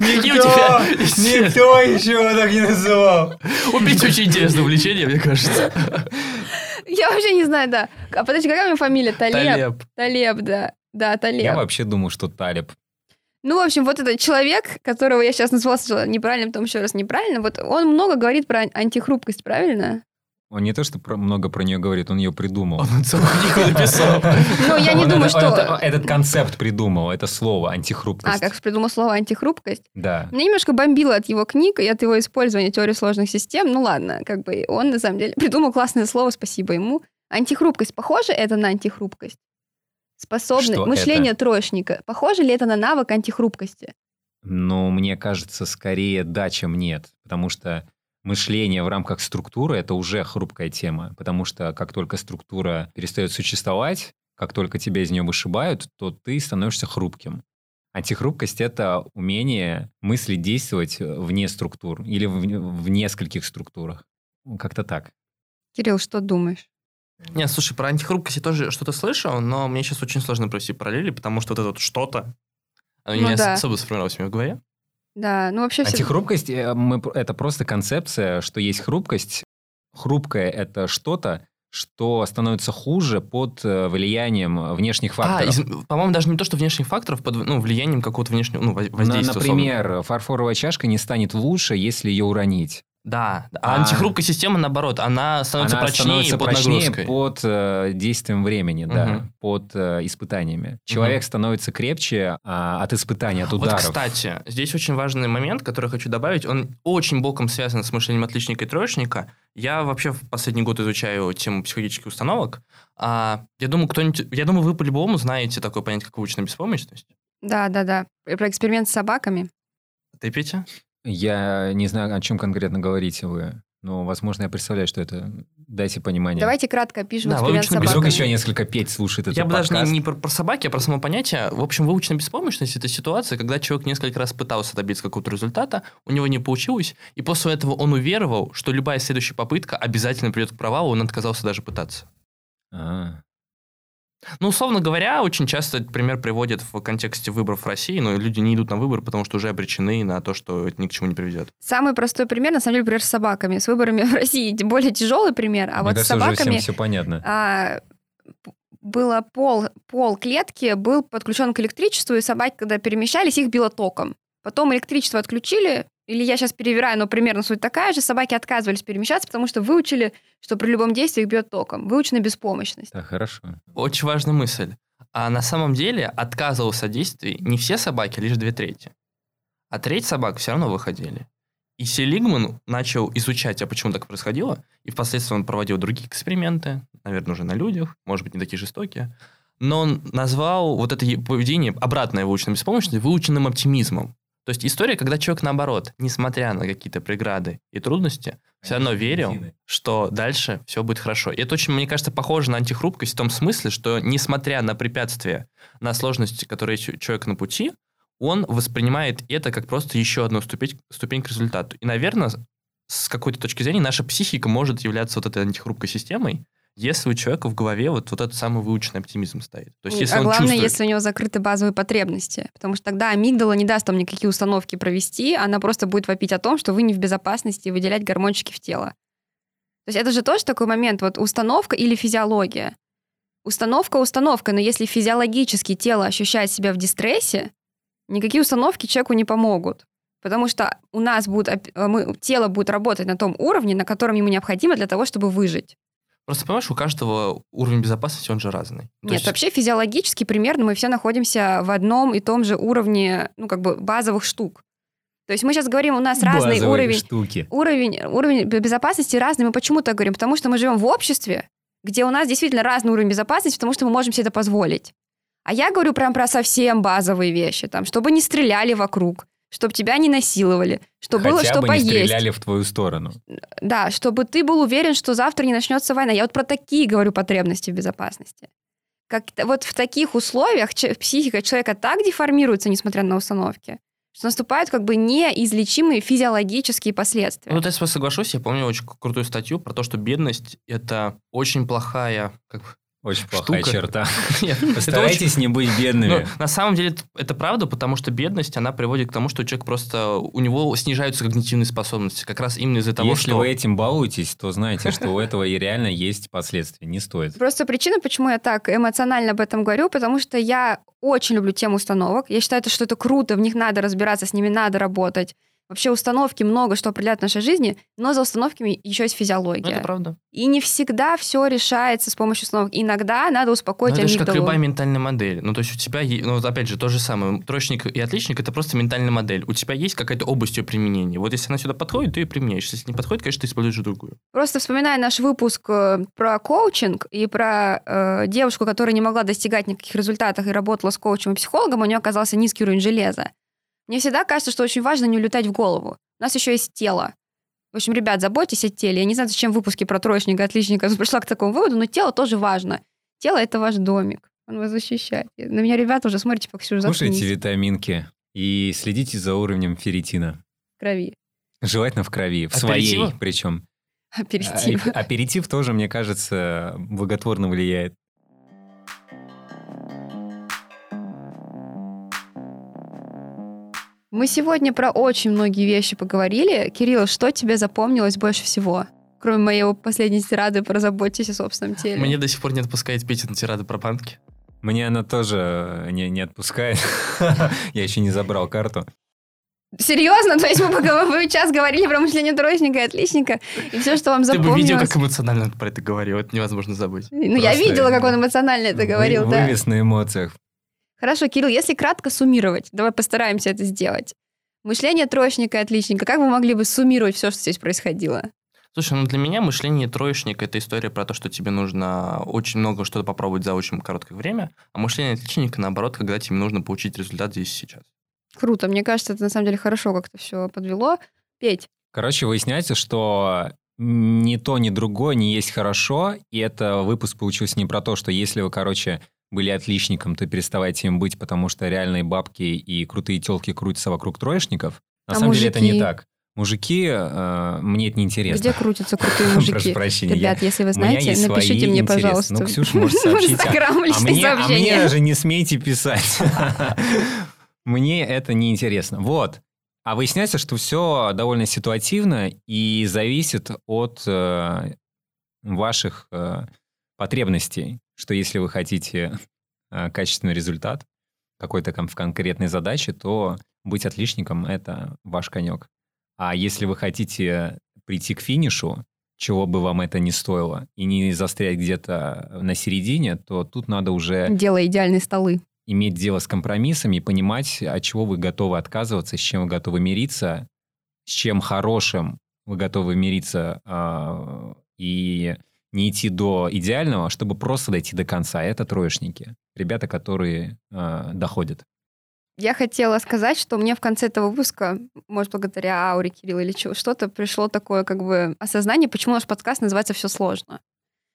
Какие у тебя... Никто еще так не называл. У Пети очень интересное увлечение, мне кажется. Я вообще не знаю, да. А подожди, какая у меня фамилия? Талеб. Талеб. Талеб, да. Да, Я Талеб. вообще думаю, что Талиб. Ну, в общем, вот этот человек, которого я сейчас назвала сначала неправильно, потом еще раз неправильно, вот он много говорит про ан- антихрупкость, правильно? Он не то, что про- много про нее говорит, он ее придумал. Он целую книгу написал. Ну, я не думаю, что... это- Этот концепт придумал, это слово, антихрупкость. А, как придумал слово антихрупкость. Да. Меня немножко бомбило от его книг и от его использования теории сложных систем. Ну ладно, как бы он на самом деле придумал классное слово, спасибо ему. Антихрупкость. Похоже это на антихрупкость? Способность. Мышление троечника. Похоже ли это на навык антихрупкости? Но мне кажется, скорее да, чем нет. Потому что мышление в рамках структуры — это уже хрупкая тема. Потому что как только структура перестает существовать, как только тебя из нее вышибают, то ты становишься хрупким. Антихрупкость — это умение мыслить, действовать вне структур или в, в нескольких структурах. Как-то так. Кирилл, что думаешь? Не, слушай, про антихрупкость я тоже что-то слышал, но мне сейчас очень сложно провести параллели, потому что вот это вот что-то, оно Ну не да. особо сформировалось у меня в голове. Да, ну вообще все... Антихрупкость э, мы это просто концепция, что есть хрупкость. Хрупкое это что-то, что становится хуже под э, влиянием внешних А, факторов. из- по-моему, даже не то, что внешних факторов, под ну, влиянием какого-то внешнего ну, воздействия. условно. например, фарфоровая чашка не станет лучше, если ее уронить. Да, а А- антихрупкая система, наоборот, она становится Она прочнее становится под прочнее нагрузкой. под э, действием времени, да, Мгм. под э, испытаниями. Человек становится крепче а, от испытаний, от Вот, ударов. кстати, здесь очень важный момент, который хочу добавить. Он очень боком связан с мышлением отличника и троечника. Я вообще в последний год изучаю тему психологических установок. А, я думаю, кто-нибудь... Я думаю, вы по-любому знаете такое понятие, как выученная беспомощность. Да, да, да. Про эксперимент с собаками. Ты, Петя? Я не знаю, о чем конкретно говорите вы, но, возможно, я представляю, что это. Дайте понимание. Давайте кратко опишем Да, эксперимент с выученный Вдруг собаками. еще несколько Петь слушает этот Я бы даже не, не про, про собаки, а про само понятие. В общем, выученная беспомощность – это ситуация, когда человек несколько раз пытался добиться какого-то результата, у него не получилось, и после этого он уверовал, что любая следующая попытка обязательно придет к провалу, он отказался даже пытаться. А, Ну, условно говоря, очень часто этот пример приводят в контексте выборов в России, но люди не идут на выборы, потому что уже обречены на то, что это ни к чему не приведет. Самый простой пример, на самом деле, пример с собаками. С выборами в России более тяжелый пример, а Мне вот с кажется, уже собаками всем все понятно. а, было пол, пол клетки был подключен к электричеству, и собаки, когда перемещались, их било током. Потом электричество отключили, или я сейчас перевираю, но примерно суть такая же, собаки отказывались перемещаться, потому что выучили, что при любом действии их бьет током. Выучена беспомощность. Так, хорошо. Очень важная мысль. А на самом деле отказывался от действий не все собаки, лишь две трети. А треть собак все равно выходили. И Селигман начал изучать, а почему так происходило, и впоследствии он проводил другие эксперименты, наверное, уже на людях, может быть, не такие жестокие, но он назвал вот это поведение, обратное выученной беспомощности, выученным оптимизмом. То есть история, когда человек, наоборот, несмотря на какие-то преграды и трудности, все равно верил, что дальше все будет хорошо. И это очень, мне кажется, похоже на антихрупкость в том смысле, что несмотря на препятствия, на сложности, которые человек на пути, он воспринимает это как просто еще одну ступень, ступень к результату. И, наверное, с какой-то точки зрения наша психика может являться вот этой антихрупкой системой, если у человека в голове вот, вот этот самый выученный оптимизм стоит. То есть, если а он главное, чувствует... если у него закрыты базовые потребности. Потому что тогда амигдала не даст вам никакие установки провести, она просто будет вопить о том, что вы не в безопасности и выделять гормончики в тело. То есть это же тоже такой момент, вот установка или физиология. Установка установка, но если физиологически тело ощущает себя в дистрессе, никакие установки человеку не помогут. Потому что у нас будет, мы, тело будет работать на том уровне, на котором ему необходимо для того, чтобы выжить. Просто понимаешь, у каждого уровень безопасности, он же разный. То Нет, есть- вообще физиологически примерно мы все находимся в одном и том же уровне, ну, как бы базовых штук. То есть мы сейчас говорим, у нас разный Базовые уровень, штуки. уровень, уровень бе- безопасности разный. Мы почему так говорим? Потому что мы живем в обществе, где у нас действительно разный уровень безопасности, потому что мы можем себе это позволить. А я говорю прям про совсем базовые вещи, там, чтобы не стреляли вокруг, чтобы тебя не насиловали, чтобы было что бы поесть. не стреляли в твою сторону. Да, чтобы ты был уверен, что завтра не начнется война. Я вот про такие говорю потребности в безопасности. Как вот в таких условиях психика человека так деформируется, несмотря на установки, что наступают как бы неизлечимые физиологические последствия. Ну, вот я с вами соглашусь, я помню очень крутую статью про то, что бедность – это очень плохая как бы, Очень плохая Штука. черта. Нет, это очень- Постарайтесь не быть бедными. Ну, на самом деле это- правда, потому что бедность, она приводит к тому, что человек просто, у него снижаются когнитивные способности, как раз именно из-за того, Если что... вы этим балуетесь, то знаете, что у этого и реально есть последствия. Не стоит. Просто причина, почему я так эмоционально об этом говорю, потому что я очень люблю тему установок. Я считаю, что это круто, в них надо разбираться, с ними надо работать. Вообще установки много что определяют в нашей жизни, но за установками еще есть Ну, физиология. это правда. И не всегда все решается с помощью установок. Иногда надо Но успокоить это же как любая ментальная модель. Ну, то есть у тебя, ну, вот опять же, то же самое. Троечник и отличник – это просто ментальная модель. У тебя есть какая-то область ее применения. Вот если она сюда подходит, ты ее применяешь. Если не подходит, конечно, ты используешь другую. Просто вспоминая наш выпуск э, про коучинг и про э, девушку, которая не могла достигать никаких результатов и работала с коучем и психологом, у нее оказался низкий уровень железа. Мне всегда кажется, что очень важно не улетать в голову. У нас еще есть тело. В общем, ребят, заботьтесь о теле. Я не знаю, зачем в выпуске про троечника, отличника пришла к такому выводу, но тело тоже важно. Тело — это ваш домик. Он вас защищает. На меня ребята уже смотрите, по Ксюша, Кушайте витаминки и следите за уровнем ферритина. в крови. Желательно в крови, в Аперитива? своей причем. Аперитив. А- Аперитив тоже, мне кажется, благотворно влияет. Мы сегодня про очень многие вещи поговорили. Кирилл, что тебе запомнилось больше всего? Кроме моей последней тирады про заботьтесь о собственном теле. Мне до сих пор не отпускает Петя на тирады про банки. Мне она тоже не, не отпускает. Я еще не забрал карту. Серьезно? То есть мы, поговор- мы час говорили про мышление троечника и отличника, и все, что вам Ты бы запомнилось... видел, как эмоционально он про это говорил. Это невозможно забыть. Ну, я видела, как он эмоционально это Вы- говорил, да. Вывес на эмоциях. Хорошо, Кирилл, если кратко суммировать, давай постараемся это сделать. Мышление троечника и отличника, как вы могли бы суммировать все, что здесь происходило? Слушай, ну для меня мышление троечника – это история про то, что тебе нужно очень много что-то попробовать за очень короткое время, а мышление отличника, наоборот, когда тебе нужно получить результат здесь и сейчас. Круто, мне кажется, это на самом деле хорошо как-то все подвело. Петь, Короче, выясняется, что ни то, ни другое не есть хорошо, и это выпуск получился не про то, что если вы, короче, были отличником, то переставайте им быть, потому что реальные бабки и крутые телки крутятся вокруг троечников. На А самом деле это не мужики? так. Мужики, э, мне это неинтересно. где крутятся крутые мужики? Прошу прощения. Ребят, если вы знаете, напишите мне, интересы. пожалуйста. Ну, Ксюша может сообщить. а- Инстаграм личные мне, а мне даже не смейте писать. Мне это не интересно. Вот. А выясняется, что все довольно ситуативно и зависит от э, ваших э, потребностей. Что если вы хотите э, качественный результат какой-то в конкретной задаче, то быть отличником — это ваш конек. А если вы хотите прийти к финишу, чего бы вам это ни стоило, и не застрять где-то на середине, то тут надо уже Делай идеальные столы. иметь дело с компромиссами и понимать, от чего вы готовы отказываться, с чем вы готовы мириться, с чем хорошим вы готовы мириться а, и не идти до идеального, чтобы просто дойти до конца. Это троечники. Ребята, которые а, доходят. Я хотела сказать, что мне в конце этого выпуска, может, благодаря ауре Кирилла или что-то пришло такое как бы осознание, почему наш подкаст называется «Все сложно».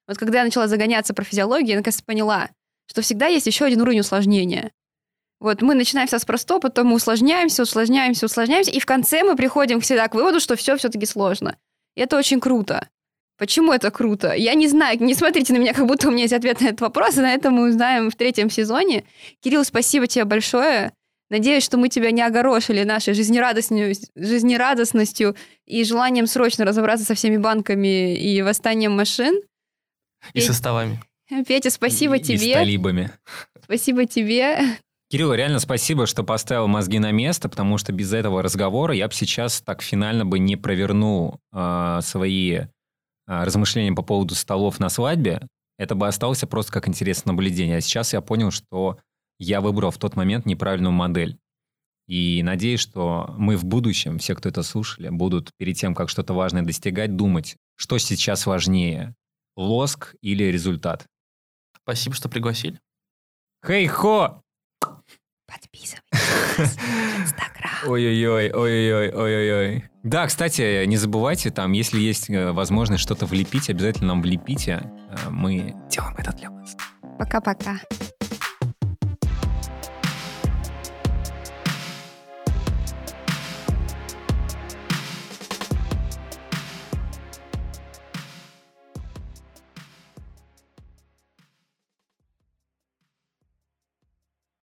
Вот когда я начала загоняться про физиологию, я наконец поняла, что всегда есть еще один уровень усложнения. Вот мы начинаем всегда с простого, потом мы усложняемся, усложняемся, усложняемся, и в конце мы приходим всегда к выводу, что все все-таки сложно. И это очень круто. Почему это круто? Я не знаю, не смотрите на меня, как будто у меня есть ответ на этот вопрос, и на это мы узнаем в третьем сезоне. Кирилл, спасибо тебе большое. Надеюсь, что мы тебя не огорошили нашей жизнерадостностью и желанием срочно разобраться со всеми банками и восстанием машин. И составами. Петя, спасибо И- И с тебе. талибами. Спасибо тебе. Кирилл, реально спасибо, что поставил мозги на место, потому что без этого разговора я бы сейчас так финально бы не провернул э, свои э, размышления по поводу столов на свадьбе. Это бы осталось просто как интересное наблюдение. А сейчас я понял, что я выбрал в тот момент неправильную модель. И надеюсь, что мы в будущем, все, кто это слушали, будут перед тем, как что-то важное достигать, думать, что сейчас важнее, лоск или результат. Спасибо, что пригласили. Хей-хо! Подписывайтесь на Инстаграм. Ой-ой-ой, ой-ой-ой, ой-ой-ой. Да, кстати, не забывайте, там, если есть э, возможность что-то влепить, обязательно нам влепите. Э, Мы делаем это для вас. Пока-пока.